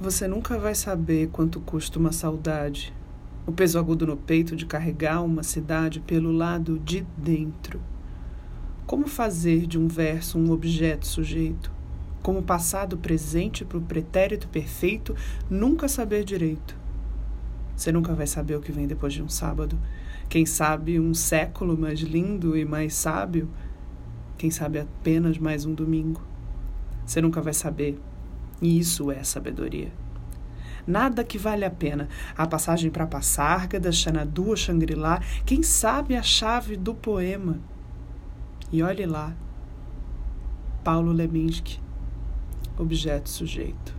Você nunca vai saber quanto custa uma saudade, o peso agudo no peito de carregar uma cidade pelo lado de dentro. Como fazer de um verso um objeto sujeito? Como passar do presente para o pretérito perfeito, nunca saber direito. Você nunca vai saber o que vem depois de um sábado. Quem sabe um século mais lindo e mais sábio. Quem sabe apenas mais um domingo. Você nunca vai saber e isso é sabedoria. Nada que vale a pena. A passagem para Passárgada, Xanadu Xangri-Lá, quem sabe a chave do poema. E olhe lá, Paulo Leminski, objeto sujeito.